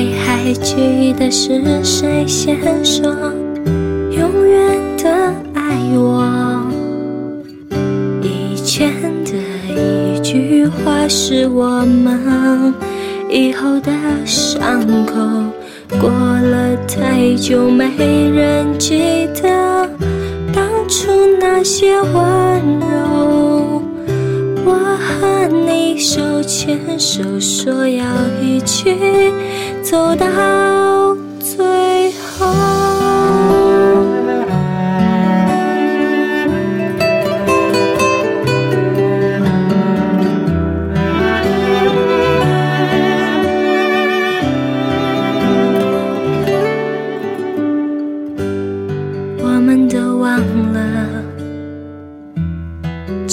谁还记得是谁先说永远的爱我？以前的一句话是我们以后的伤口，过了太久没人记得当初那些温柔。我和你手牵手，说要一起走到最后。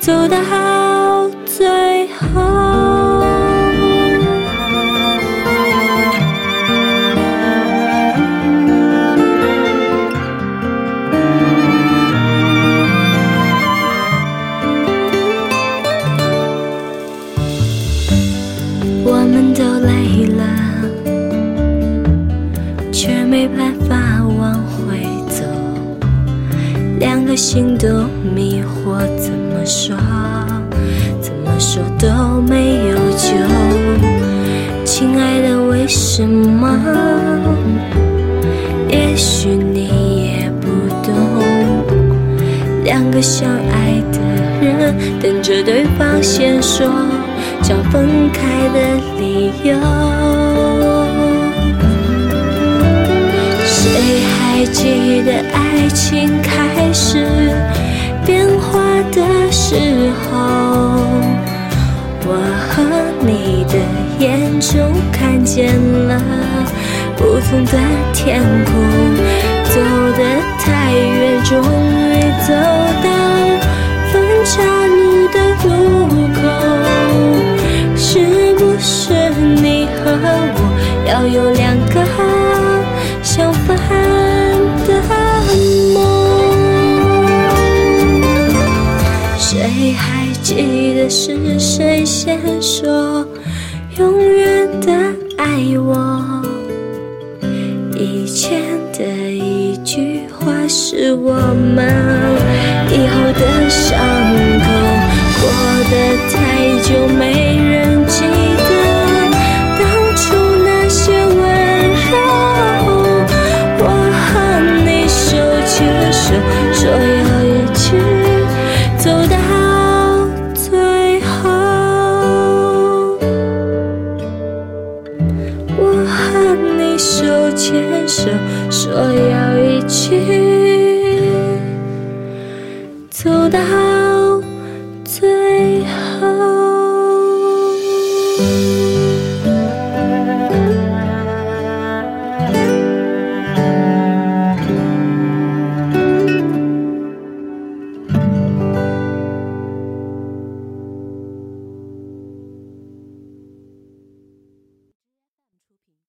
走到最后。我们都累了。却没办法心都迷惑，怎么说，怎么说都没有救。亲爱的，为什么？也许你也不懂，两个相爱的人等着对方先说找分开的理由。谁还还记得爱情开始变化的时候？我和你的眼中看见了不同的天空，走得太远，终记得是谁先说永远的爱我？以前的一句话是我们要一起走到。